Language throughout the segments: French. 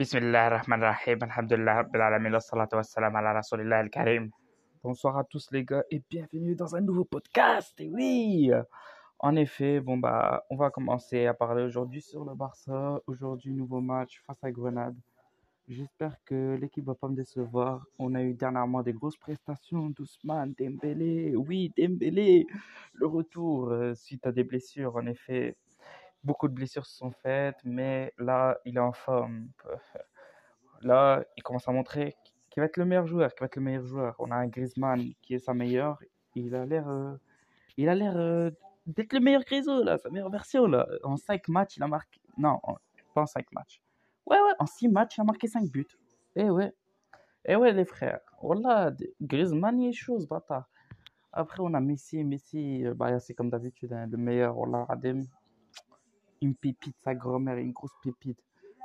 Bismillahirrahmanirrahim, alhamdulillah. Bonsoir à tous les gars et bienvenue dans un nouveau podcast. Et oui, en effet, bon bah, on va commencer à parler aujourd'hui sur le Barça. Aujourd'hui, nouveau match face à Grenade. J'espère que l'équipe va pas me décevoir. On a eu dernièrement des grosses prestations. Doucement, Dembélé, oui, Dembélé. Le retour euh, suite à des blessures, en effet. Beaucoup de blessures se sont faites, mais là, il est en forme. Là, il commence à montrer qu'il va être le meilleur joueur, qu'il va être le meilleur joueur. On a un Griezmann qui est sa meilleure. Il a l'air, euh, il a l'air euh, d'être le meilleur Griezmann là, sa meilleure version là. En 5 matchs, il a marqué. Non, pas en 5 matchs. Ouais, ouais, en 6 matchs, il a marqué 5 buts. Eh ouais, eh ouais, les frères. Voilà, Griezmann, il est ce bâtard. Après, on a Messi. Messi, euh, bah, c'est comme d'habitude, hein, le meilleur. Wallah, Radem, une pépite, sa grand-mère, une grosse pépite.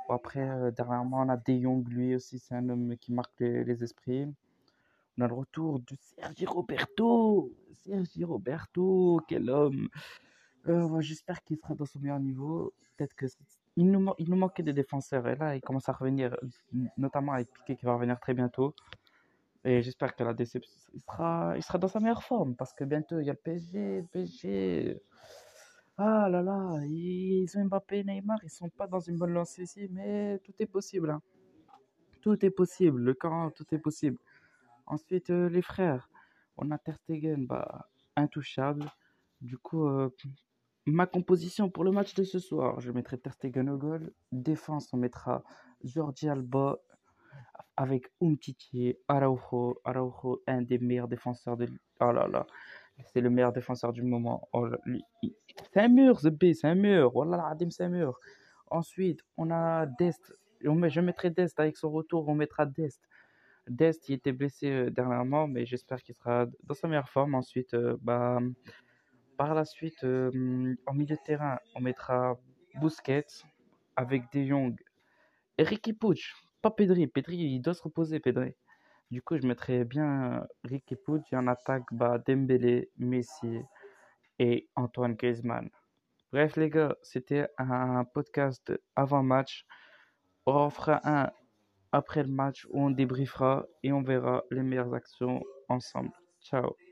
Après, euh, dernièrement, on a De Jong, lui aussi, c'est un homme qui marque les, esprits. On a le retour de Sergi Roberto. Sergi Roberto, quel homme. Euh, J'espère qu'il sera dans son meilleur niveau. Peut-être que il nous, il nous manquait des défenseurs. Et là, il commence à revenir, notamment avec Piqué qui va revenir très bientôt. Et j'espère que la déception, il sera, il sera dans sa meilleure forme. Parce que bientôt, il y a le PSG. Le PSG. Ah là là, ils ont Mbappé et Neymar, ils sont pas dans une bonne lancée ici, mais tout est possible. hein. Tout est possible. Le camp, tout est possible. Ensuite, euh, les frères, on a Ter Stegen, bah, intouchable. Du coup, euh, ma composition pour le match de ce soir, je mettrai Ter Stegen au goal. Défense, on mettra Jordi Alba avec Umtiti, Araujo. Araujo, un des meilleurs défenseurs de... Oh là là, c'est le meilleur défenseur du moment. Oh C'est un mur, ce B, c'est un mur. Wallah, l'Adim, c'est un mur. Ensuite, on a Dest. Je mettrai Dest avec son retour, on mettra Dest. Dest, il était blessé euh, dernièrement, mais j'espère qu'il sera dans sa meilleure forme. Ensuite, euh, bah, par la suite, euh, en milieu de terrain, on mettra Busquets avec De Jong et Ricky Puig, pas Pedri. Pedri, il doit se reposer, Pedri. Du coup, je mettrais bien Ricky Puig et en attaque, bah, Dembélé, Messi et Antoine Griezmann. Bref, les gars, c'était un podcast avant-match. On fera un après le match où on débriefera et on verra les meilleures actions ensemble. Ciao.